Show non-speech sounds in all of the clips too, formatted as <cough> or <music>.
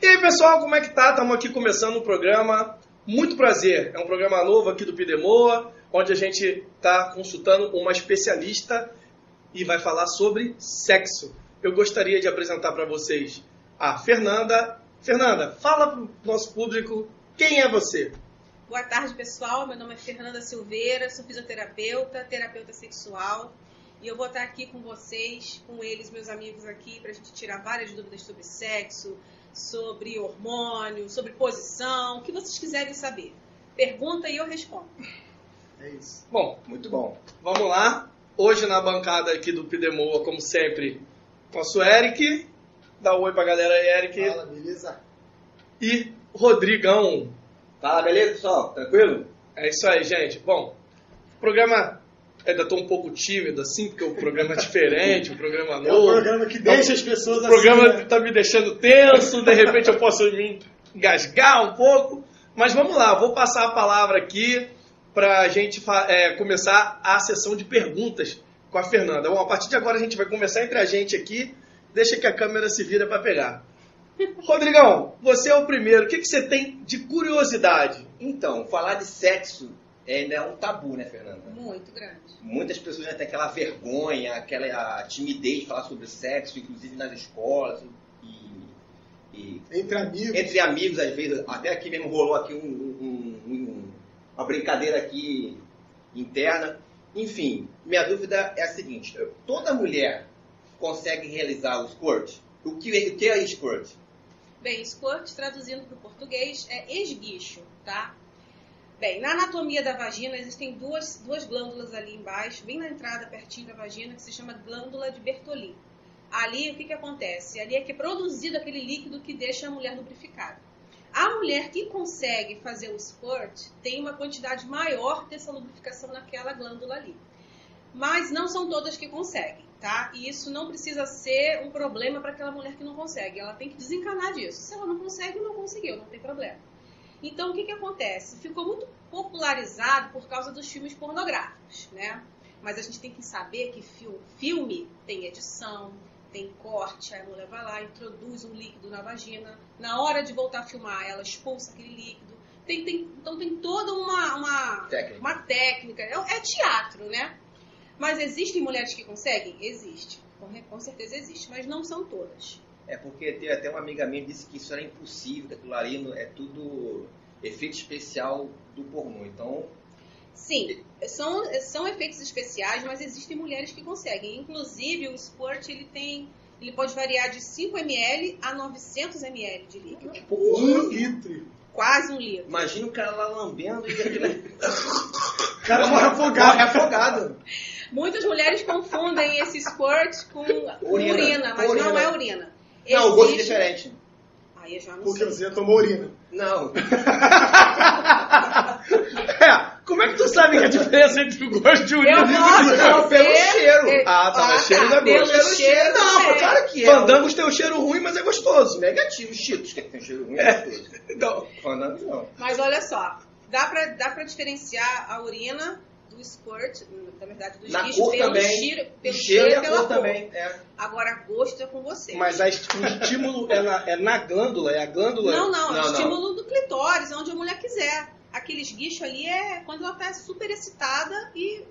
E aí, pessoal, como é que tá? Estamos aqui começando um programa. Muito prazer. É um programa novo aqui do Pidemoa, onde a gente está consultando uma especialista e vai falar sobre sexo. Eu gostaria de apresentar para vocês a Fernanda. Fernanda, fala para o nosso público quem é você. Boa tarde, pessoal. Meu nome é Fernanda Silveira, sou fisioterapeuta, terapeuta sexual. E eu vou estar aqui com vocês, com eles, meus amigos aqui, para a gente tirar várias dúvidas sobre sexo, sobre hormônio, sobre posição, o que vocês quiserem saber. Pergunta e eu respondo. É isso. Bom, muito bom. Vamos lá. Hoje na bancada aqui do Pidemoa, como sempre, nosso Eric. Dá um oi pra galera aí, Eric. Fala, beleza? E Rodrigão. Fala, beleza, pessoal? Tranquilo? É isso aí, gente. Bom, o programa ainda estou um pouco tímido assim, porque o programa é diferente, o programa novo. É um programa que deixa as pessoas O programa assim, né? está me deixando tenso, de repente eu posso me engasgar um pouco. Mas vamos lá, vou passar a palavra aqui para a gente é, começar a sessão de perguntas com a Fernanda. Bom, a partir de agora a gente vai conversar entre a gente aqui, deixa que a câmera se vira para pegar. Rodrigão, você é o primeiro. O que, que você tem de curiosidade? Então, falar de sexo ainda é um tabu, né, Fernanda? Muito grande. Muitas pessoas ainda têm aquela vergonha, aquela timidez de falar sobre sexo, inclusive nas escolas e, e Entre amigos. entre amigos, às vezes. Até aqui mesmo rolou aqui um- um- um- uma brincadeira aqui interna. Enfim, minha dúvida é a seguinte: toda mulher consegue realizar o squirt? O que, o que é squirt? Bem, squirt, traduzindo para o português, é esguicho, tá? Bem, na anatomia da vagina existem duas, duas glândulas ali embaixo, bem na entrada, pertinho da vagina, que se chama glândula de Bertolini. Ali, o que, que acontece? Ali é que é produzido aquele líquido que deixa a mulher lubrificada. A mulher que consegue fazer o squirt tem uma quantidade maior dessa lubrificação naquela glândula ali. Mas não são todas que conseguem, tá? E isso não precisa ser um problema para aquela mulher que não consegue. Ela tem que desencanar disso. Se ela não consegue, não conseguiu, não tem problema. Então, o que, que acontece? Ficou muito popularizado por causa dos filmes pornográficos, né? Mas a gente tem que saber que fil- filme tem edição, tem corte, a mulher vai lá, introduz um líquido na vagina. Na hora de voltar a filmar, ela expulsa aquele líquido. Tem, tem- então tem toda uma, uma, Técnica. uma técnica. É, é teatro, né? Mas existem mulheres que conseguem? Existe. Com, com certeza existe, mas não são todas. É porque teve até uma amiga minha que disse que isso era impossível, que aquilo ali é tudo efeito especial do pornô. Então, Sim, são, são efeitos especiais, mas existem mulheres que conseguem. Inclusive, o squirt ele tem, ele pode variar de 5 ml a 900 ml de líquido, Um litro. quase um litro. imagina o cara lá lambendo e aquilo O cara morre afogado. Morre afogado. Muitas mulheres confundem esse squirt com Urina. urina, mas Urina. não é urina. Não, o gosto é diferente. Aí eu já não Porque sei. você tomou urina. Não. <laughs> É, como é que tu sabe que a diferença entre o gosto de urina Eu e posso Não, dizer- pelo cheiro. É- Ah, tá, mas cheiro não é pelo gosto. Pelo cheiro, não, é. claro que é. Fandangos tem um cheiro ruim, mas é gostoso. Negativo, Cheetos, que tem cheiro ruim, é gostoso. Então, Fandangos não. Mas olha só, dá pra, dá pra diferenciar a urina do squirt, na verdade, do Na cor pelo também. cheiro, O pelo cheiro e a pela cor também. É. Agora, gosto é com você. mas a o estímulo é na, é na glândula, é a glândula. Não, não, é Não, o não. estímulo do clitóris, onde a mulher quiser. Aquele esguicho ali é quando ela tá super excitada e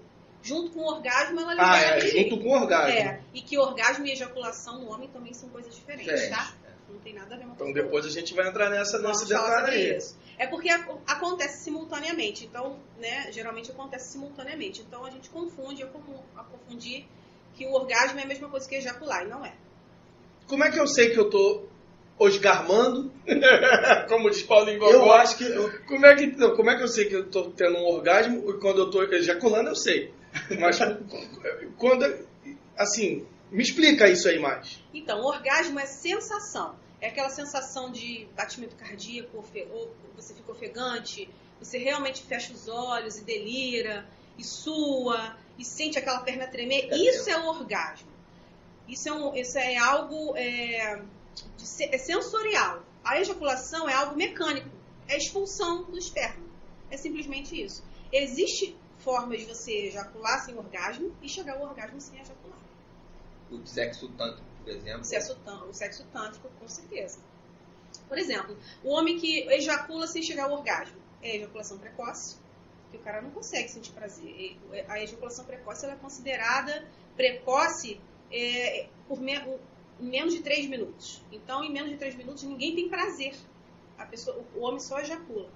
junto com o orgasmo ela libera Ah, é, junto com o orgasmo. É, e que orgasmo e ejaculação no homem também são coisas diferentes, Diferente. tá? Não tem nada a ver uma Então depois a gente vai entrar nessa, nesse detalhe aí. isso. É porque ac- acontece simultaneamente, então, né, geralmente acontece simultaneamente. Então a gente confunde, é comum a confundir que o orgasmo é a mesma coisa que ejacular, e não é. Como é que eu sei que eu tô osgarmando? <laughs> Como diz Paulinho Gogó. Eu acho que. eu- Como é, que, não, como é que eu sei que eu tô tendo um orgasmo e quando eu tô ejaculando eu sei. Mas <laughs> quando. Assim, me explica isso aí mais. Então, o orgasmo é sensação. É aquela sensação de batimento cardíaco, ou você fica ofegante, você realmente fecha os olhos e delira, e sua, e sente aquela perna tremer. Fica Isso tenso. é o orgasmo. Isso é, um, isso é algo é, de é sensorial. A ejaculação é algo mecânico. É a expulsão do esperma. É simplesmente isso. Existe formas de você ejacular sem orgasmo e chegar ao orgasmo sem ejacular. O sexo tanto por exemplo. O sexo, o sexo tântrico, com certeza. Por exemplo, o homem que ejacula sem chegar ao orgasmo é ejaculação precoce, que o cara não consegue sentir prazer. E A ejaculação precoce é considerada precoce é, por me- em menos de 3 minutos. Então, em menos de 3 minutos, ninguém tem prazer. A pessoa, o homem só ejacula.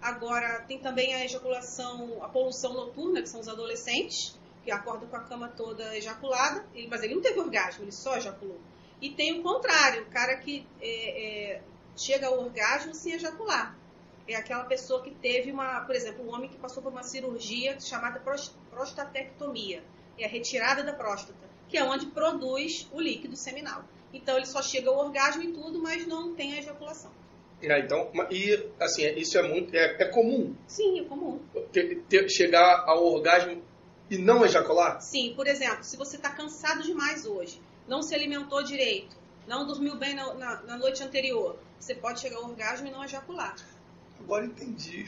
Agora, tem também a ejaculação, a poluição noturna, que são os adolescentes, que acordam com a cama toda ejaculada, mas ele não teve orgasmo, ele só ejaculou. E tem o contrário, o cara que é, é, chega ao orgasmo sem ejacular. É aquela pessoa que teve uma, por exemplo, um homem que passou por uma cirurgia chamada pros- prostatectomia, é a retirada da próstata, que é onde produz o líquido seminal. Então ele só chega ao orgasmo e tudo, mas não tem a ejaculação. Ah, então, e assim, é- isso é muito. É, é comum Sim, é comum. ter- ter- chegar ao orgasmo e não ejacular? Sim, por exemplo, se você está cansado demais hoje, não se alimentou direito, não dormiu bem na, na- na noite anterior, você pode chegar ao orgasmo e não ejacular. Agora entendi.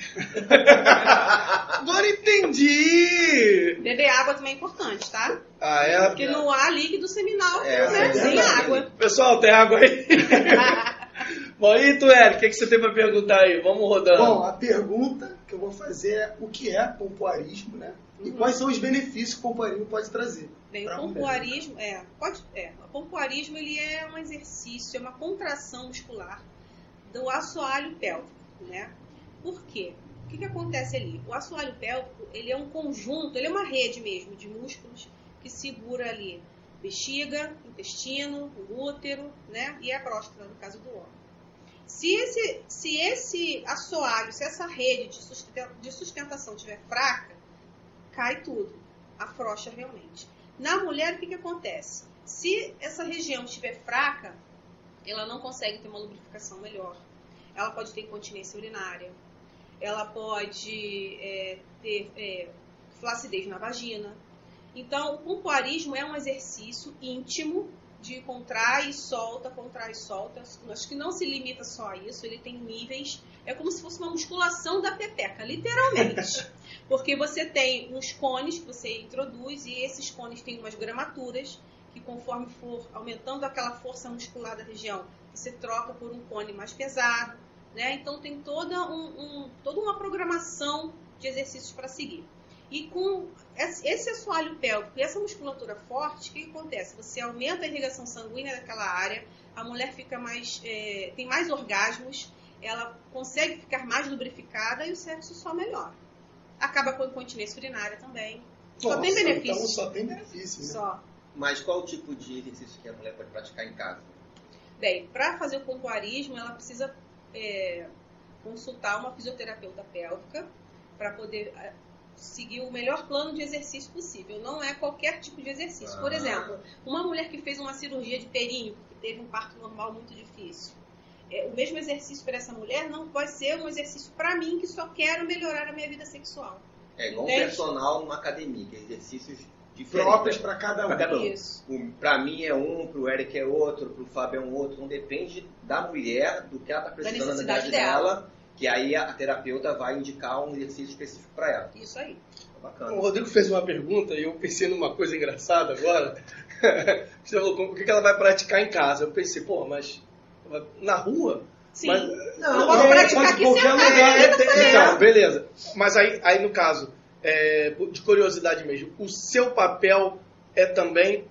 Agora entendi! Beber água também é importante, tá? Ah, é? Porque não há líquido seminal É, né, é sem água. Pessoal, tem água aí? <laughs> Bom, e tu, Eric, o que, que você tem pra perguntar aí? Vamos rodando. Bom, a pergunta que eu vou fazer é o que é pompoarismo, né? E quais são os benefícios que o pompoarismo pode trazer? Bem, o mulher. pompoarismo, é, pode, é, o pompoarismo ele é um exercício, é uma contração muscular do assoalho pélvico, né? Por quê? O que, que acontece ali? O assoalho pélvico, ele é um conjunto, ele é uma rede mesmo de músculos que segura ali bexiga, intestino, útero, né? E a próstata, no caso do homem. Se esse, se esse assoalho, se essa rede de sustentação estiver fraca, cai tudo, afrouxa realmente. Na mulher, o que, que acontece? Se essa região estiver fraca, ela não consegue ter uma lubrificação melhor. Ela pode ter incontinência urinária. Ela pode é, ter é, flacidez na vagina. Então, o pompoarismo é um exercício íntimo de contrai e solta, contrai e solta. Acho que não se limita só a isso, ele tem níveis. É como se fosse uma musculação da pepeca, literalmente. <laughs> Porque você tem uns cones que você introduz e esses cones têm umas gramaturas que conforme for aumentando aquela força muscular da região, você troca por um cone mais pesado, né? Então tem toda, um, um- toda uma programação de exercícios para seguir. E com esse assoalho pélvico e essa musculatura forte, o que que acontece? Você aumenta a irrigação sanguínea daquela área, a mulher fica mais, é, tem mais orgasmos, ela consegue ficar mais lubrificada e o sexo só melhora. Acaba com a incontinência urinária também. Só tem Nossa, benefício. Então só tem benefício, né? Só. Mas qual o tipo de exercício que a mulher pode praticar em casa? Bem, para fazer o pompoarismo, ela precisa é, consultar uma fisioterapeuta pélvica para poder é, seguir o melhor plano de exercício possível. Não é qualquer tipo de exercício. Por Ah. exemplo, uma mulher que fez uma cirurgia de períneo, que teve um parto normal muito difícil. É, o mesmo exercício para essa mulher não pode ser um exercício para mim que só quero melhorar a minha vida sexual. É igual um Entende? personal numa academia, que é exercícios diferentes. Próprios para cada Pra um. cada um. Isso. O- Pra mim é um, pro Eric é outro, pro Fábio é um outro. Então depende da mulher, do que ela tá precisando na necessidade idade dela. dela, que aí a, terapeuta vai indicar um exercício específico pra ela. Isso aí. Bacana. O Rodrigo fez uma pergunta e eu pensei numa coisa engraçada agora. <laughs> Você falou o que que ela vai praticar em casa. Eu pensei, pô, mas na rua? Sim. Mas, posso praticar pode aqui qualquer sentada lugar, mesa é, também. Então, beleza. Mas aí, aí no caso, é, de curiosidade mesmo, o seu papel é também,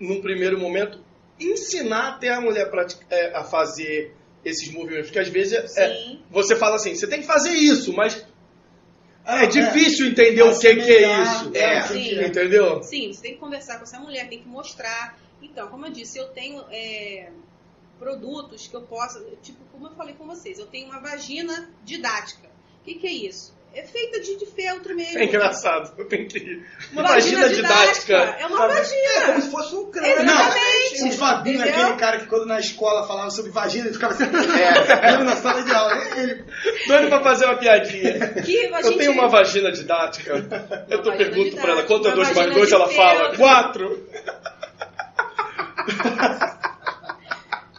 num primeiro momento, ensinar até a mulher pratica- é, a fazer esses movimentos. Porque às vezes é, você fala assim, você tem que fazer isso, mas Ah, é difícil entender o que, que é isso. É, sim. é. Entendeu? Sim, você tem que conversar com essa mulher, tem que mostrar. Então, como eu disse, eu tenho é, produtos que eu posso, tipo, como eu falei com vocês, eu tenho uma vagina didática. O que, que é isso? É feita de, de feltro mesmo. É engraçado. Eu tenho que ir. Uma Vagina vagina didática. É uma vagina. É como se fosse um crânio. Exatamente. O Fabinho, Entendeu? aquele cara que quando na escola falava sobre vagina, ele ficava assim, É. <laughs> na sala de aula. É ele. Doido pra fazer uma piadinha. Que a Eu gente- tenho uma vagina didática. Eu tô pergunto pra ela, didática, quanto é dois mais dois? Ela fala, quatro. <laughs>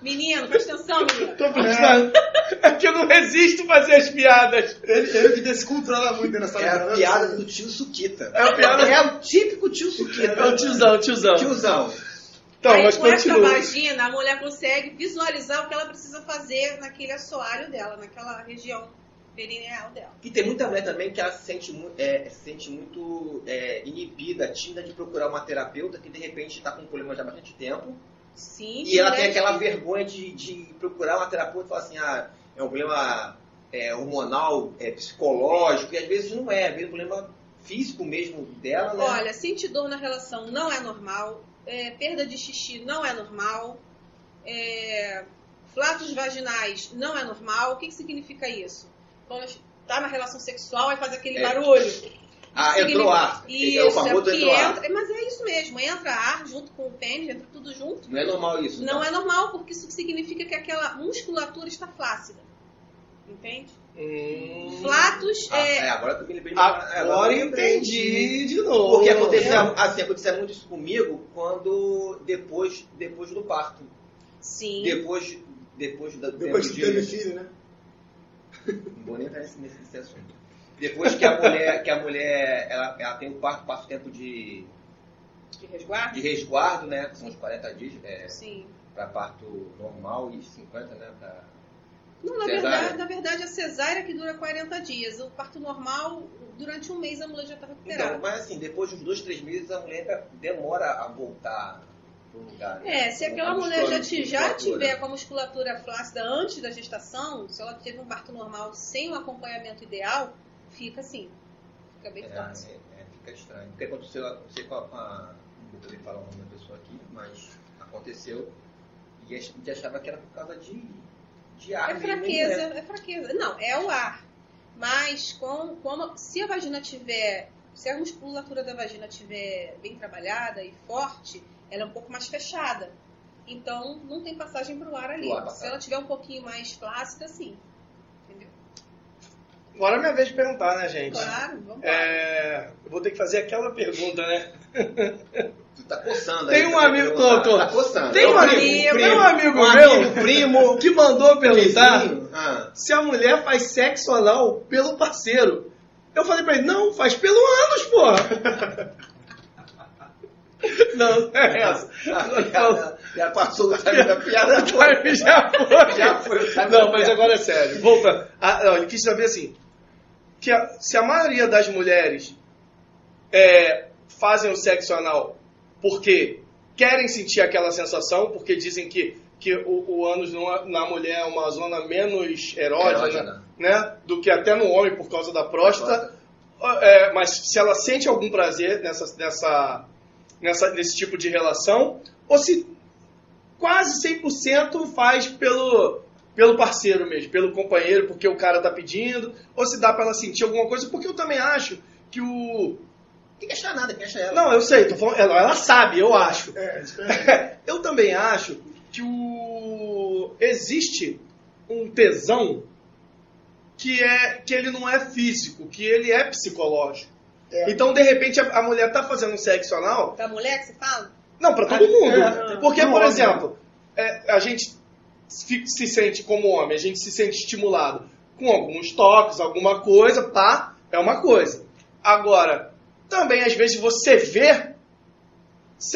Menino, presta atenção, menino. Tô pensando. É que eu não resisto fazer as piadas. Ele, ele que descontrola muito na sala É a piada do tio Suquita. É a piada- É o típico tio Suquita. É o tiozão, tiozão. Tiozão. Então, Aí mas com essa continua. vagina, a mulher consegue visualizar o que ela precisa fazer naquele assoalho dela, naquela região perineal dela. E tem muita mulher também que ela se sente, é, se sente muito é, inibida, tímida de procurar uma terapeuta que de repente está com um problema já há bastante tempo. Sim, E ela tem aquela que- vergonha de, de procurar uma terapeuta e falar assim, ah, é um problema é, hormonal, é, psicológico, e às vezes não é, é um problema físico mesmo dela, né? Olha, sentir dor na relação não é normal, é, perda de xixi não é normal, é, flatos vaginais não é normal. O que, que significa isso? Quando está na relação sexual, vai fazer aquele É. barulho. Ah, entrou ar. é o Isso, é famoso porque entrou ar. entra, mas é isso mesmo, entra ar junto com o pênis, entra tudo junto. Não é normal isso. Não então. é normal, porque isso significa que aquela musculatura está flácida. Entende? Hum, Flatos Ah, é, é, agora tu me lembrei. agora eu lembrei. entendi de novo. Porque acontecia, assim, acontecia muito isso comigo quando depois, depois do parto. sim. Depois, depois da Depois de- teve filho, né? Não vou nem entrar nesse, nesse assunto. Depois que a mulher, que a mulher ela, ela tem o parto, passa o tempo de, De resguardo? de resguardo, né? Que são os 40 dias é, Sim. para parto normal e 50, né? Pra... Não, na Cesárea? verdade, na verdade, a cesárea que dura 40 dias. O parto normal, durante um mês a mulher já está Então, recuperada. mas assim, depois de uns dois, três meses a mulher demora a voltar pro lugar. né? É, se aquela A mulher já, ti- já tiver com a musculatura flácida antes da gestação, se ela teve um parto normal sem o acompanhamento ideal, fica assim. Fica bem É, fácil. é, é, fica estranho. Porque aconteceu, aconteceu com a, com a. Não vou poder falar o nome da pessoa aqui, mas aconteceu. E a gente achava que era por causa de, de ar. É mesmo, fraqueza, né? é fraqueza. Não, é o ar. Mas com, como, se a vagina tiver, se a musculatura da vagina tiver bem trabalhada e forte, ela é um pouco mais fechada. Então não tem passagem para o ar ali. Ar se ela tiver um pouquinho mais flácida, sim. Agora é minha vez de perguntar, né, gente? Claro, vamos lá. É, eu vou ter que fazer aquela pergunta, né? Tu tá coçando Tem aí, um tá amigo- tô, tô. Tá coçando. Tem um Primo, amigo, primo, tem um amigo um meu amigo, primo, que mandou perguntar. Ah, se a mulher faz sexo anal pelo parceiro. Eu falei pra ele, não, faz pelo ânus, porra. <laughs> Não, é essa. já, já passou o time da piada toda. <laughs> Já foi. Já foi o time Não, mas agora é sério. Voltando. Ah, não, ele quis saber assim, que a- se a maioria das mulheres é, fazem o sexo anal porque querem sentir aquela sensação, porque dizem que, que o, o ânus numa- na mulher é uma zona menos erógena, Erógena. né, do que até no homem por causa da próstata. É, mas se ela sente algum prazer nessa, nessa, nessa, nesse tipo de relação, ou se quase 100% faz pelo, pelo parceiro mesmo, pelo companheiro, porque o cara tá pedindo, ou se dá pra ela sentir alguma coisa, porque eu também acho que o. Tem que achar nada, tem que achar ela. Não, eu sei, tô falando, ela, ela sabe, eu acho. É, <laughs> diferente. eu também acho que o existe um tesão que é que ele não é físico, que ele é psicológico. É. Então, de repente, a, a mulher tá fazendo um sexo anal, Da mulher que você fala? não, pra todo É, mundo. é, Porque, não, por exemplo, é, a gente se sente como homem, a gente se sente estimulado com alguns toques, alguma coisa, pá, é uma coisa. Agora, também às vezes você vê,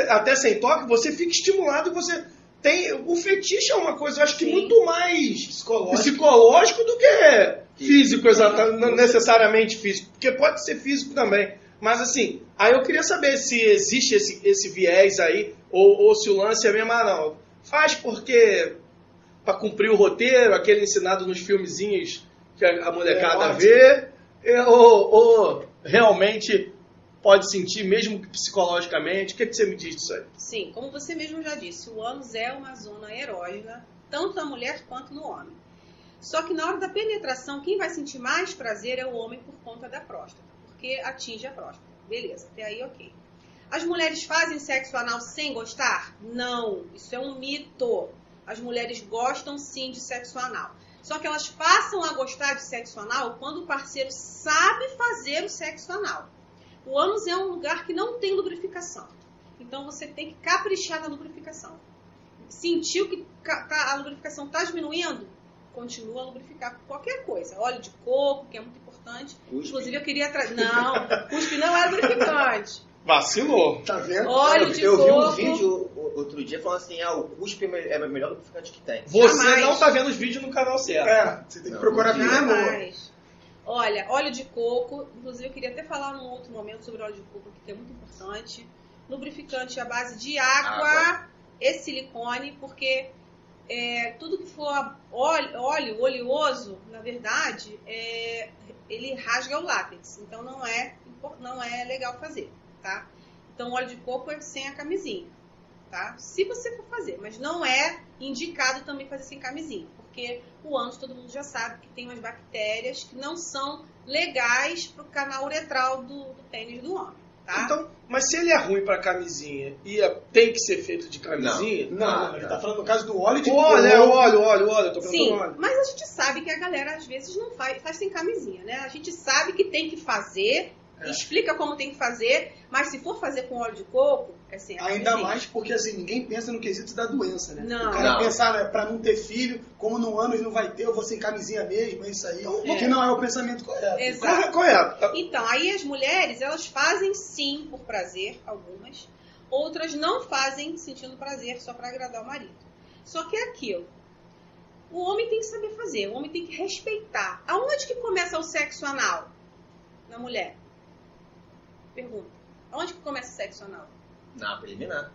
até sem toque, você fica estimulado e você tem. O fetiche é uma coisa, eu acho que Sim. muito mais Psicológico. psicológico do que físico, exata- não necessariamente físico, porque pode ser físico também. Mas assim, aí eu queria saber se existe esse, esse viés aí, ou, ou se o lance é mesmo, ah, não. Faz porque para cumprir o roteiro, aquele ensinado nos filmezinhos que a, a molecada É, vê, é, ou, ou realmente pode sentir, mesmo que psicologicamente. O que, que você me diz disso aí? Sim, como você mesmo já disse, o ânus é uma zona erógena, tanto na mulher quanto no homem. Só que na hora da penetração, quem vai sentir mais prazer é o homem por conta da próstata, porque atinge a próstata. Beleza, até aí ok. As mulheres fazem sexo anal sem gostar? Não, isso é um mito. As mulheres gostam sim de sexo anal. Só que elas passam a gostar de sexo anal quando o parceiro sabe fazer o sexo anal. O ânus é um lugar que não tem lubrificação. Então você tem que caprichar na lubrificação. Sentiu que tá- a lubrificação está diminuindo? Continua a lubrificar com qualquer coisa. Óleo de coco, que é muito importante. Cuspe. Inclusive eu queria trazer. Não, cuspe não é lubrificante. Vacilou. Tá vendo? Óleo eu, de eu vi um coco. vídeo outro dia falando assim, ah, o cuspe é é melhor lubrificante que tem. Você Jamais. não tá vendo os vídeos no canal certo. É, você tem que Não, procurar boa. Jamais. Olha, óleo de coco, inclusive eu queria até falar num outro momento sobre óleo de coco, que é muito importante. Lubrificante à base de água, Água. e silicone, porque é, tudo que for óleo, óleo oleoso, na verdade, é, ele rasga o látex. Então não é, não é legal fazer, tá? Então óleo de coco é sem a camisinha, tá? Se você for fazer, mas não é indicado também fazer sem camisinha, porque o ânus todo mundo já sabe que tem umas bactérias que não são legais para o canal uretral do, do pênis do homem, tá? Então, mas se ele é ruim pra camisinha e é- tem que ser feito de camisinha. Não, ah, não, ele tá falando no caso do óleo de coco. olha, olha, olha, eu tô Sim, óleo. mas a gente sabe que a galera às vezes não faz, faz sem camisinha, né? A gente sabe que tem que fazer, É. explica como tem que fazer, mas se for fazer com óleo de coco, é sem a Ainda camisinha. mais porque assim, ninguém pensa no quesito da doença, né? Não. O cara Não. pensar, né, pra não ter filho, como no ano não vai ter, eu vou sem camisinha mesmo, é isso aí. É. Que não é o pensamento correto. Exato. Correto. Então, aí as mulheres, elas fazem sim por prazer, algumas. Outras não fazem sentindo prazer só para agradar o marido. Só que é aquilo. O homem tem que saber fazer, o homem tem que respeitar. Aonde que começa o sexo anal na mulher? Pergunta. Aonde que começa o sexo anal? Na preliminar.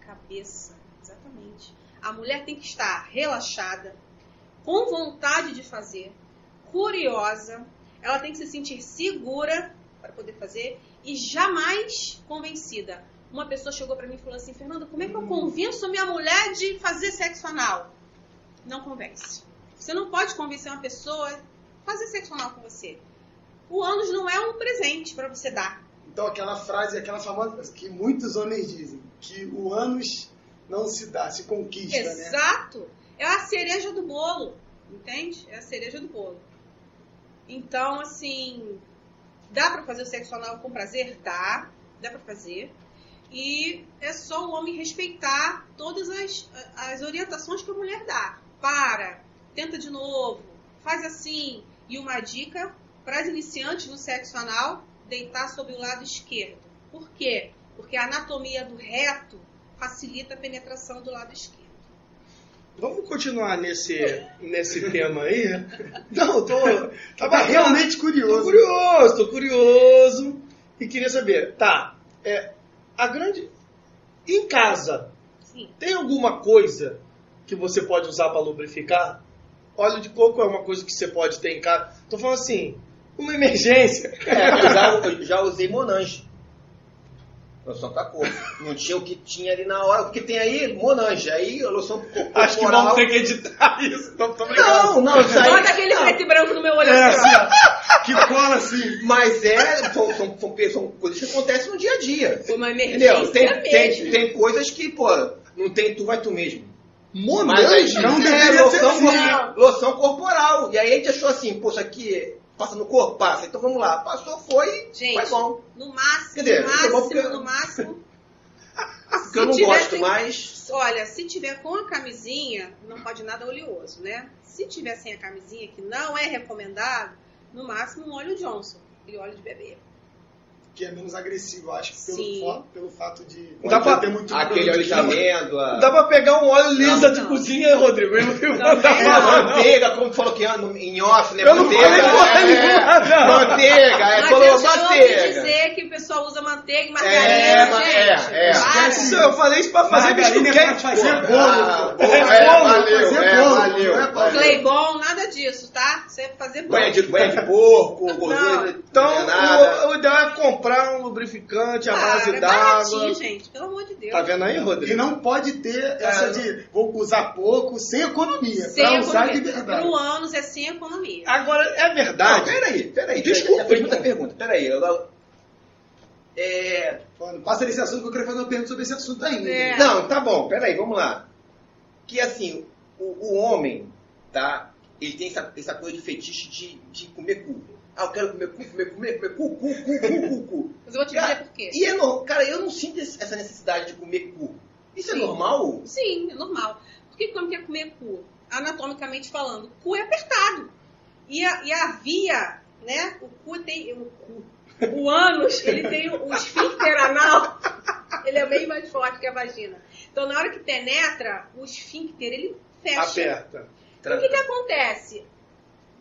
Cabeça, exatamente. A mulher tem que estar relaxada, com vontade de fazer, curiosa, ela tem que se sentir segura para poder fazer e jamais convencida. Uma pessoa chegou para mim e falou assim: Fernanda, como é que eu convenço a minha mulher de fazer sexo anal? Não convence. Você não pode convencer uma pessoa a fazer sexo anal com você. O ânus não é um presente para você dar. Então aquela frase, aquela famosa que muitos homens dizem, que o ânus não se dá, se conquista, né? Exato. É a cereja do bolo, entende? É a cereja do bolo. Então, assim, dá pra fazer o sexo anal com prazer? Dá, dá pra fazer. E é só o homem respeitar todas as, as orientações que a mulher dá. Para, tenta de novo, faz assim. E uma dica para as iniciantes no sexo anal, deitar sobre o lado esquerdo. Por quê? Porque a anatomia do reto facilita a penetração do lado esquerdo. Vamos continuar nesse, nesse tema aí? <laughs> Não, tô. Tava Tava realmente Tô curioso. curioso, tô curioso. E queria saber, tá, é, a grande. Em casa, Sim. tem alguma coisa que você pode usar para lubrificar? Óleo de coco é uma coisa que você pode ter em casa. Tô falando assim, uma emergência. É, eu já, eu já usei Monange. Loção pra corpo. Não tinha o que tinha ali na hora. Porque tem aí Monange. Aí a loção corporal. Acho que vamos ter que editar isso. Tô brincando. Não, não, isso aí. Bota aquele não. preto e branco no meu olho É, assim, assim, ó. que cola assim. Mas é, são, são, são, são coisas que acontecem no dia a dia. Uma Entendeu? emergência Tem, mesmo. tem, tem coisas que, pô, não tem tu, vai tu mesmo. Monange? Mas não é, deveria loção, ser assim. loção corporal. E aí a gente achou assim, poxa, aqui passa no corpo, passa. Então vamos lá. Passou, foi, Gente, foi bom. No máximo, Quer dizer, no máximo, porque- no máximo. <laughs> Porque eu não gosto sem- mais. Olha, se tiver com a camisinha, não pode nada oleoso, né? Se tiver sem a camisinha, que não é recomendado, no máximo um óleo Johnson, aquele óleo de bebê. Que é menos agressivo, eu acho, pelo, fa- pelo fato de Dá pra- ter muito Aquele óleo de amêndoa. Dá pra pegar um óleo lisa Não, de não. cozinha, Rodrigo. Eu não Não, tá é, É, falando. manteiga, como falou que é em off, né? Eu não manteiga. falei porra é, não. Manteiga, é, Mas falou eu já ouvi manteiga. dizer que o pessoal usa manteiga e É, margarina, ma- gente. é, é. Isso, eu falei isso pra fazer bicho é quente. fazer pô. bolo. Ah, É é, bolo, valeu, fazer é, bolo, valeu. não é. Claybon, nada disso, tá? Isso é fazer bom. Banha de, porco, gordura, Então, não é o ideal é comprar um lubrificante à base é d'água. gente. Pelo amor de Deus. Tá vendo aí, E Rodrigo? não pode ter essa É, de vou usar pouco, sem economia. Sem pra usar de economia. verdade. Pro ânus é sem economia. Agora, é Não, verdade. peraí, peraí. Desculpa, Já fez muita pergunta. Peraí. Eu, é, Falando, Passa nesse assunto que eu queria fazer uma pergunta sobre esse assunto ainda. É. Não, tá bom, peraí, vamos lá. Que assim, o, o homem, tá? Ele tem essa, essa coisa de fetiche de, de comer cu. Ah, eu quero comer cu, comer, comer, comer cu, cu, cu, cu, cu, cu. Mas eu vou te Cara, dizer por quê. E é cara, eu não sinto essa necessidade de comer cu. Isso é Sim. normal? Sim, é normal. Por que que o homem quer comer cu? Anatomicamente falando, o cu é apertado. E a, e a via, né? O cu tem. O, cu, o ânus, ele tem o, o esfíncter anal, ele é bem mais forte que a vagina. Então, na hora que penetra, o esfíncter, ele fecha. Aperta. O que, que acontece?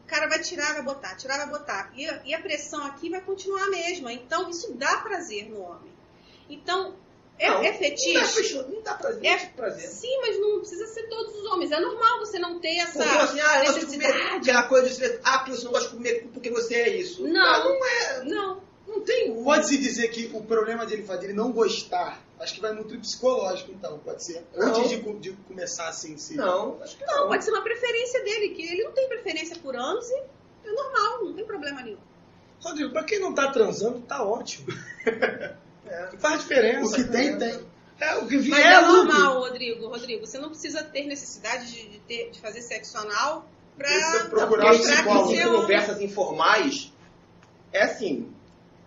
O cara vai tirar, vai botar, tirar, vai botar. E, a- e a pressão aqui vai continuar a mesma. Então, isso dá prazer no homem. Então, é, Não, é Não dá, fetiche? não dá prazer. É- prazer. Sim, mas não precisa ser todos os homens. É normal você não ter essa Porque assim, ah, eu gosto de comer necessidade. aquela coisa de você, ah, porque você não gosta de comer porque você é isso. Não. Ah, não é, Não. não tem. Pode-se dizer que o problema dele fazer ele não gostar, acho que vai muito psicológico, então, pode ser. Não. Antes de, de começar assim, se. Não, acho que Não, não. pode ser uma preferência dele, que ele não tem preferência por anos e é normal, não tem problema nenhum. Rodrigo, pra quem não tá transando, tá ótimo. <laughs> É. Faz diferença. O que tem, tem. É, o que vier Mas é, é lucro. normal, Rodrigo. Rodrigo, você não precisa ter necessidade de, de ter- de fazer sexo anal pra Não, procurar um psicólogo. você em conversas informais, é assim,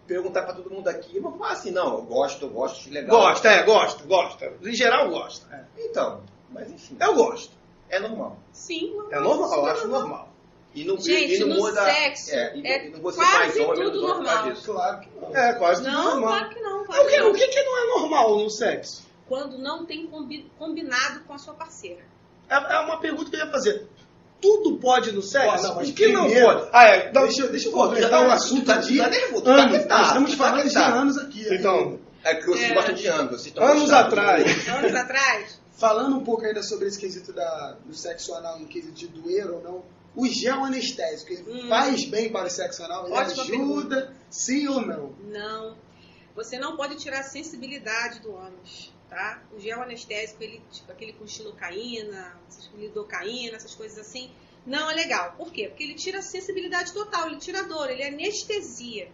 perguntar pra todo mundo aqui, vamos falar assim, não, eu gosto, eu gosto, acho legal. Gosta, é, gosta, gosta. Em geral, gosta. Então, mas enfim, Eu gosto. é normal. Sim, normal. É normal, eu super acho normal. E não, Gente, e não no muda, sexo é, e, é e não vou quase mais homem, tudo homem causa normal. disso. Claro que não. É, quase tudo Não, normal. claro que não. O Claro que, que não. o que que não é normal no sexo? Quando não tem combi- combinado com a sua parceira. É, é uma pergunta que eu ia fazer. Tudo pode no sexo? Ó, não, mas o que não primeiro- pode? Ah, é. Não, Deixa, eu- deixa eu Pô, completar tá- o assunto tu tá- de tá nervoso, tá anos. quitado, Nós estamos tá falando de quitado. anos aqui. Então, É que vocês É. gostam de anos, estão anos atrás. Anos atrás, Falando um pouco ainda sobre esse quesito da, do sexo anal, no quesito de doer ou não, o gel anestésico, ele Hum. faz bem para o sexo anal? Ele Ótima ajuda, sim ou não? não. Você não pode tirar a sensibilidade do ânus, tá? O gel anestésico, ele, tipo aquele com xilocaína, essas- lidocaína, essas coisas assim, não é legal. Por quê? Porque ele tira a sensibilidade total, ele tira a dor, ele anestesia.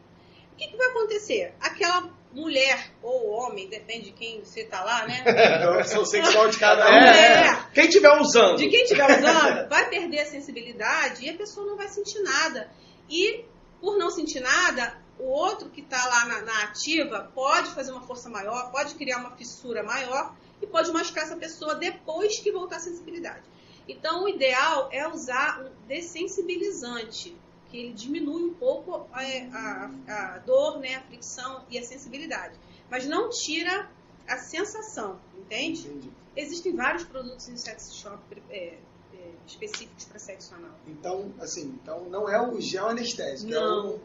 O que, que vai acontecer? Aquela mulher ou homem, depende de quem você tá lá, né? <laughs> É a opção sexual de cada <laughs> um. É, É. Quem tiver usando. De quem estiver <laughs> usando, vai perder a sensibilidade e a pessoa não vai sentir nada. E, por não sentir nada, o outro que está lá na, na ativa pode fazer uma força maior, pode criar uma fissura maior e pode machucar essa pessoa depois que voltar a sensibilidade. Então, o ideal é usar um dessensibilizante, que ele diminui um pouco a, a- a dor, né, a fricção e a sensibilidade. Mas não tira a sensação, entende? Entendi. Existem vários produtos em sex shop é, é, específicos para sexo anal. Então, assim, então não é o gel anestésico. Não. É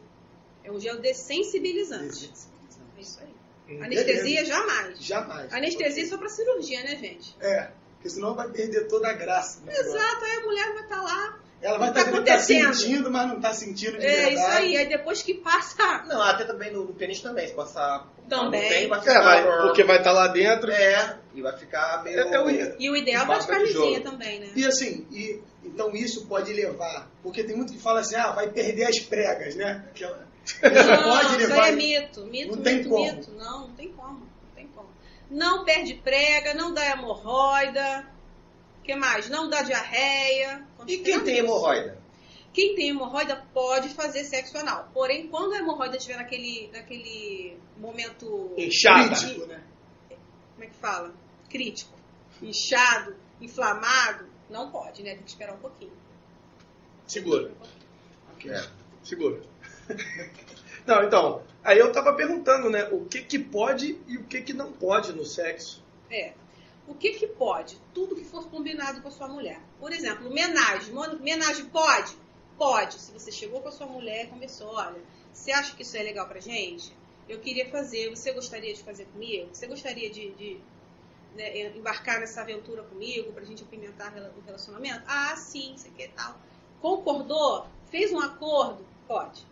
É um gel o... dessensibilizante. É isso aí. Anestesia, jamais. Jamais. Anestesia é só para cirurgia, né, gente? É, porque senão vai perder toda a graça. negócio. Exato, aí a mulher vai estar lá. Ela vai estar tá tá acontecendo? sentindo, mas não está sentindo de É verdade. isso aí. Aí depois que passa. Não, até também no, no pênis também, se passar Também. pênis, vai É, ficar... vai, porque vai estar lá dentro. É, e vai ficar meio... É, ia- E o ideal é de camisinha também, né? E assim, e, então isso pode levar, porque tem muito que fala assim, ah, vai perder as pregas, né? Aquela, Não, pode isso levar. aí é mito. Mito, Não tem mito, como. mito. Não, não tem como. Não tem como. Não perde prega, não dá hemorroida. O que mais? Não dá diarreia. E quem tem hemorroida? Quem tem hemorroida pode fazer sexo anal. Porém, quando a hemorroida estiver naquele, naquele momento. Inchada. Crítico, né? Como é que fala? Crítico. Inchado, inflamado, não pode, né? Tem que esperar um pouquinho. Segura, Ok. É. segura. Não, então, aí eu tava perguntando, né, o que que pode e o que que não pode no sexo. É. O que que pode? Tudo que for combinado com a sua mulher. Por exemplo, homenagem. Homenagem pode? Pode. Se você chegou com a sua mulher e conversou, olha, você acha que isso é legal pra gente? Eu queria fazer, você gostaria de fazer comigo? Você gostaria de, de, né, embarcar nessa aventura comigo pra gente apimentar o relacionamento? Ah, sim, você quer tal. Concordou? Fez um acordo? Pode.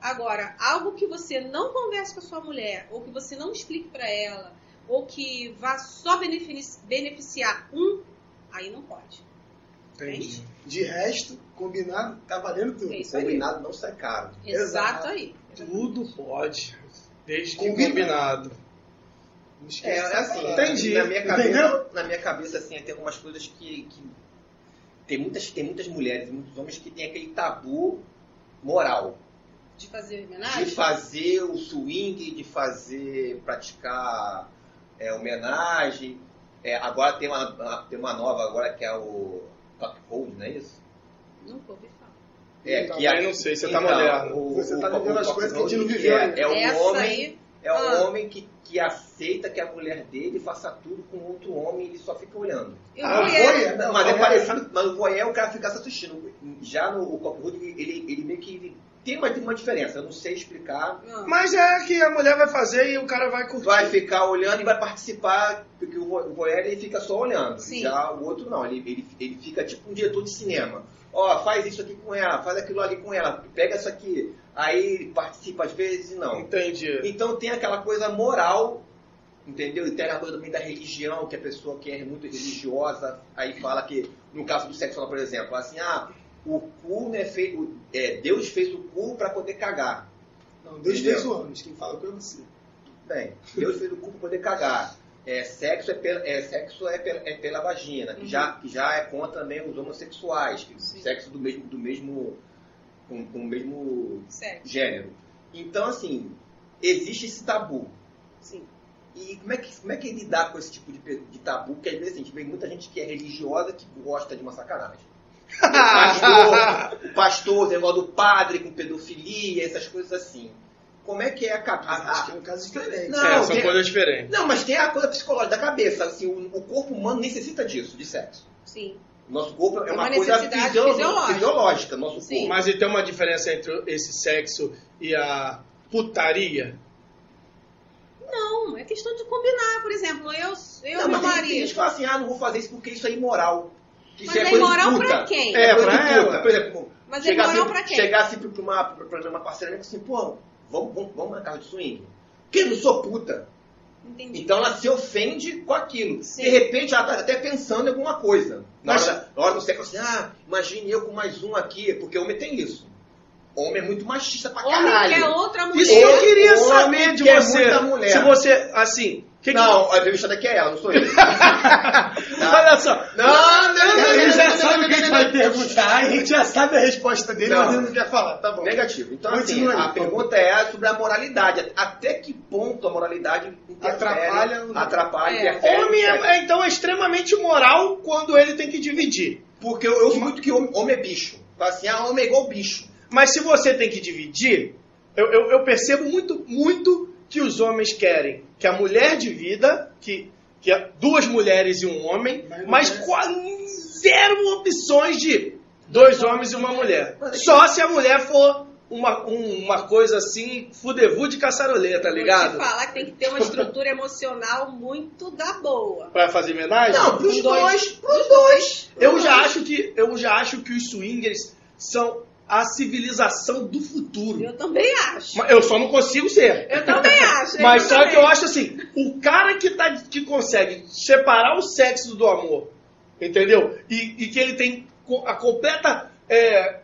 Agora, algo que você não converse com a sua mulher, ou que você não explique pra ela, ou que vá só benefici- beneficiar um, aí não pode. Entende? De resto, combinado, tá valendo tudo. É isso aí. Combinado não sai caro. Exato Exato. aí. Tudo pode, desde que Combinado. combinado. Não É, esquece é assim. Entendi. Na minha cabeça, Entendeu? na minha cabeça assim, tem algumas coisas que, que tem muitas tem muitas mulheres, e muitos homens que têm aquele tabu moral De fazer homenagem? de fazer o swing, de fazer praticar é, homenagem. É, agora tem uma tem uma nova agora que é o top hold, não é isso? Nunca ouvi falar. É, Também que a- não sei, você tá então, moderno. o- Você tá vivendo as coisas que a gente não viveu é, é o Essa homem aí, é o Ah. homem que, que, aceita que a mulher dele faça tudo com outro homem e ele só fica olhando. Ah, voyeur. não, mas é parecido, mas o voyeur é o cara ficar se assistindo. Já no o Copwood, ele, ele meio que ele tem uma, tem uma diferença, eu não sei explicar. Não. Mas é que a mulher vai fazer e o cara vai curtir. Vai ficar olhando e vai participar, porque o vo- o voyeur ele fica só olhando. Sim. Já o outro não, ele, ele, ele fica tipo um diretor de cinema. Ó, faz isso aqui com ela, faz aquilo ali com ela, pega isso aqui. Aí ele participa às vezes e não. Entendi. Então tem aquela coisa moral, entendeu? E tem a coisa também da religião, que a pessoa que é muito religiosa, aí fala que, no caso do sexo por exemplo, assim, ah, o cu não é feito. É, Deus fez o cu para poder cagar. Não, Deus Entendeu? fez o homem, quem fala com é você. Bem, Deus fez o cu para poder cagar. É, sexo é pela, é, sexo é pela, é pela vagina, que, Uhum. já, que já é contra também os homossexuais, que Sim. sexo do mesmo, do mesmo, com, com o mesmo Sério, gênero. Então, assim, existe esse tabu. sim. E como é que, como é que lidar com esse tipo de, de tabu? Porque às vezes assim, a gente vê muita gente que é religiosa que gosta de uma sacanagem. O pastor, o <laughs> pastor, o negócio do padre com pedofilia, essas coisas assim. Como é que é a cabeça? Acho que é um caso diferente. Não, é, são tem- coisas diferentes. Não, mas tem a coisa psicológica da cabeça. Assim, o, o corpo humano necessita disso, de sexo. Sim. Nosso corpo é É uma, uma coisa fisiológica. fisiológica. Nosso Sim. corpo. Mas e tem uma diferença entre esse sexo e a putaria? Não, é questão de combinar, por exemplo, eu, eu Não, meu mas tem, tem gente marido. que fala assim, ah, não vou fazer isso porque isso é imoral. Que Mas é coisa de imoral puta. pra quem? É, coisa pra ela. puta. Por exemplo, Mas é chegar imoral assim, pra quem? chegar assim pra uma, pra pra uma parceira e falar assim, pô, vamos, vamos, vamos na casa de swing. Porque eu não sou puta. Entendi. Então ela se ofende com aquilo. Sim. De repente ela tá até pensando em alguma coisa. Na, Mas- hora, na hora do sexo, assim, ah, imagine eu com mais um aqui, porque homem tem isso. Homem é muito machista pra Homem caralho. quer outra mulher. Isso que eu queria Homem saber de quer você. muita mulher. Se você, assim. Que que- Não, a entrevistada aqui é ela, não sou eu. <laughs> Olha só. Não, não, não, Ele já sabe o que a gente vai perguntar, a gente já sabe a resposta dele, Não. mas ele não quer falar, tá bom. Negativo. Então, assim, aí, a pergunta é sobre a moralidade. Até que ponto a moralidade Atrapalha o- atrapalha, É. Homem é, é, então é extremamente moral quando ele tem que dividir. Porque eu, eu uso muito que homem, homem é bicho. Fala assim, ah, homem é igual bicho. Mas se você tem que dividir, eu, eu- eu percebo muito, muito que os homens querem que a mulher divida, que, que é duas mulheres e um homem, Mas mas zero opções de dois homens e uma mulher. Só se a mulher for uma, um- uma coisa assim, fudevu de caçaroleta, tá Vou ligado? te falar que tem que ter uma estrutura emocional muito da boa. Pra fazer homenagem? Não, pros Os dois. dois. Pros dois. Eu já acho que eu já acho que os swingers são a civilização do futuro. Eu também acho. Eu só não consigo ser. Eu também <laughs> acho. Mas só também. que eu acho assim, o cara que, tá, que consegue separar o sexo do amor, entendeu? E, e que ele tem a completa é,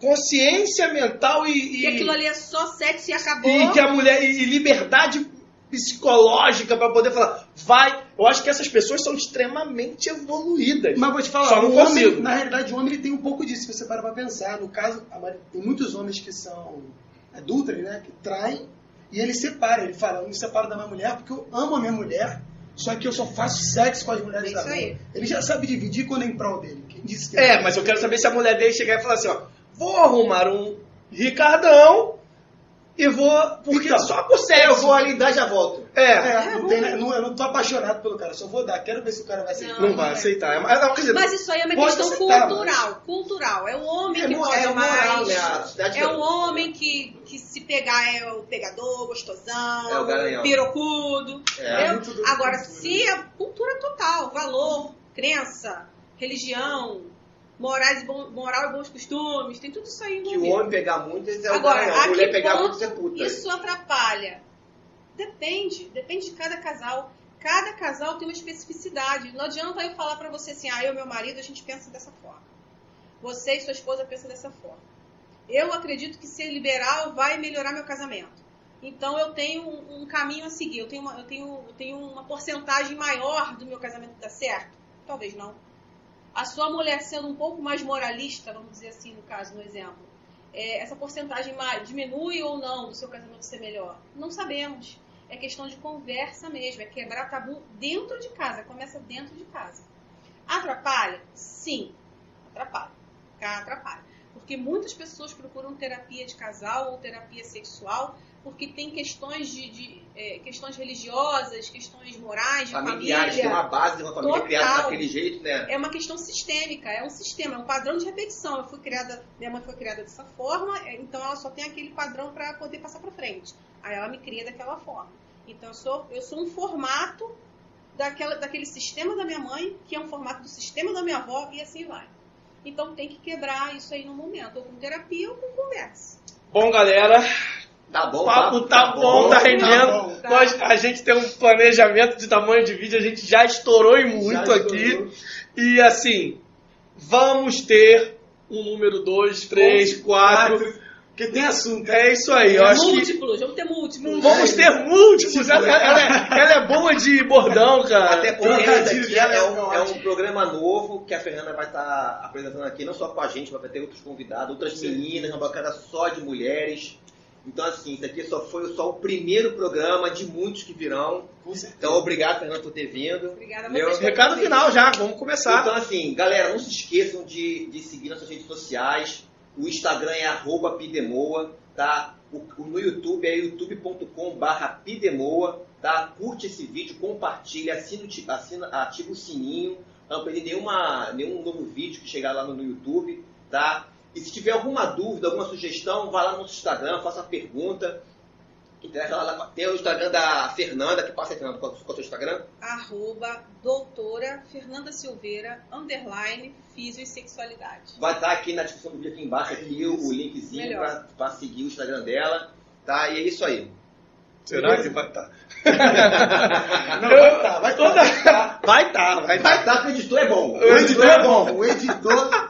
consciência mental e, e, Que aquilo ali é só sexo e acabou. e que a mulher e liberdade psicológica para poder falar, vai. Eu acho que essas pessoas são extremamente evoluídas. Mas vou te falar, Só não o homem, consigo. na realidade, o homem ele tem um pouco disso, se você para pra pensar. No caso, tem muitos homens que são adúlteros, né? Que traem, e ele separa. Ele fala, eu me separo da minha mulher porque eu amo a minha mulher, só que eu só faço sexo com as mulheres É da isso rua. aí. Ele já sabe dividir quando é em prol dele. Quem disse que É, mas eu quero saber se a mulher dele chegar e falar assim, ó, vou arrumar um Ricardão e vou. Porque Então, só por É, sexo. eu vou ali dar e já volto. É, É, não tem, não, eu não tô apaixonado pelo cara, só vou dar. Quero ver se o cara vai aceitar. não Não, vai é. aceitar. É, mas, quer dizer, Mas isso aí é uma questão aceitar, cultural. Cultural. É o homem É, que pode é moral, mais. né? A sociedade É o homem que, que se pegar é o pegador, gostosão, É o garanhão. pirocudo. É. do- Agora, cultura. se a cultura total, valor, crença, religião, morais, e bom- moral e bons costumes, tem tudo isso aí Que o homem pegar muito, é o Agora, garanhão. A mulher que pegar muito, é puta. isso atrapalha? Depende, depende de cada casal. Cada casal tem uma especificidade. Não adianta eu falar pra você assim, ah, eu e meu marido, a gente pensa dessa forma. Você e sua esposa pensam dessa forma. Eu acredito que ser liberal vai melhorar meu casamento. Então eu tenho um, caminho a seguir. Eu tenho, uma, eu, tenho, eu tenho uma porcentagem maior do meu casamento dar certo? Talvez não. A sua mulher sendo um pouco mais moralista, vamos dizer assim, no caso, no exemplo, é, essa porcentagem diminui ou não do seu casamento ser melhor? Não sabemos. É questão de conversa mesmo, é quebrar tabu dentro de casa, começa dentro de casa. Atrapalha? Sim, atrapalha. Atrapalha. Porque muitas pessoas procuram terapia de casal ou terapia sexual porque tem questões de, de, é, questões religiosas, questões morais, de Familiares, família. tem uma base de uma família Total. criada daquele jeito, né? É uma questão sistêmica, é um sistema, é um padrão de repetição. Eu fui criada, minha mãe foi criada dessa forma, é, então ela só tem aquele padrão para poder passar para frente. Aí ela me cria daquela forma. Então eu sou, eu sou um formato daquela, daquele sistema da minha mãe, que é um formato do sistema da minha avó, e assim vai. Então tem que quebrar isso aí no momento, ou com terapia ou com conversa. Bom, galera, Tá bom, o papo tá bom, tá rendendo. bom. Tá. Nós, a gente tem um planejamento de tamanho de vídeo, a gente já estourou em muito Já aqui. estourou. E assim, vamos ter um número 2, 3, 4. Porque tem assunto. É isso aí, eu acho que. múltiplos, vamos ter múltiplos. Vamos ter múltiplos. Ela, ela é, ela é boa de bordão, cara. Até porque esse aqui é, é um, é um programa novo que a Fernanda vai estar apresentando aqui, não só com a gente, mas vai ter outros convidados, outras meninas, uma bancada só de mulheres. Então, assim, isso aqui só foi só o primeiro programa de muitos que virão. Com certeza. Então, obrigado, Fernanda, por ter vindo. Obrigada Meu. Recado final já, vamos começar. Então, assim, galera, não se esqueçam de, de seguir nossas redes sociais. O Instagram é arroba pidemoa, tá? O, no YouTube é youtube.com barra pidemoa, tá? Curte esse vídeo, compartilha, assina, assina, ativa o sininho para não perder nenhuma, nenhum novo vídeo que chegar lá no, no YouTube, tá? E se tiver alguma dúvida, alguma sugestão, vá lá no nosso Instagram, faça uma pergunta. Interessa lá, tem o Instagram da Fernanda, que passa Fernanda, qual, qual é o seu Instagram? arroba doutora Fernanda Silveira, underline, físio e sexualidade. Vai estar aqui na descrição do vídeo aqui embaixo aqui o, o linkzinho para seguir o Instagram dela, tá? E é isso aí. Será que vai estar? <laughs> Não, vai tá, vai Toda... tá. Vai estar, vai estar. Vai estar porque o editor é bom. O editor é bom. O editor. <laughs>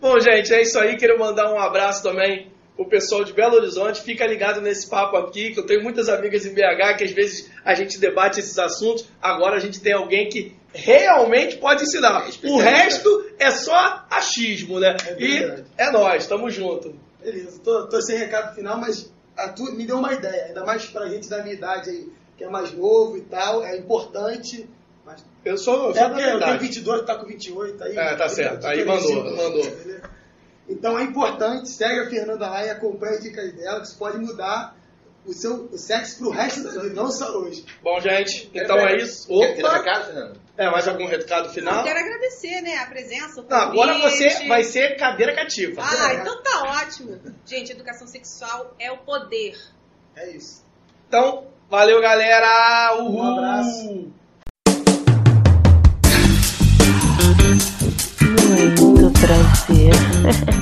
Bom, gente, é isso aí. Quero mandar um abraço também pro pessoal de Belo Horizonte. Fica ligado nesse papo aqui, que eu tenho muitas amigas em BH que às vezes a gente debate esses assuntos. Agora a gente tem alguém que realmente pode ensinar. O Especialista. resto é só achismo, né? É e é nós, tamo junto. Beleza, tô, tô sem recado final, mas tu, me deu uma ideia, ainda mais pra gente da minha idade aí, que é mais novo e tal, é importante. Mas Eu sou, eu sou é eu tenho verdade. 22, tá com 28 aí. É, tá certo. Aí mandou, mandou. Então é importante, segue a Fernanda lá e acompanhe as dicas dela, que isso pode mudar o seu o sexo pro resto da vida, não só hoje. Bom, gente, então é isso. Quer Opa! recado, Fernando? É, mais algum recado Eu final? quero agradecer, né, a presença, o Não, agora você vai ser cadeira cativa. Ah, então tá ótimo. Gente, educação sexual é o poder. É isso. Então, valeu, galera! Uhul! Um abraço. Muito prazer. <laughs>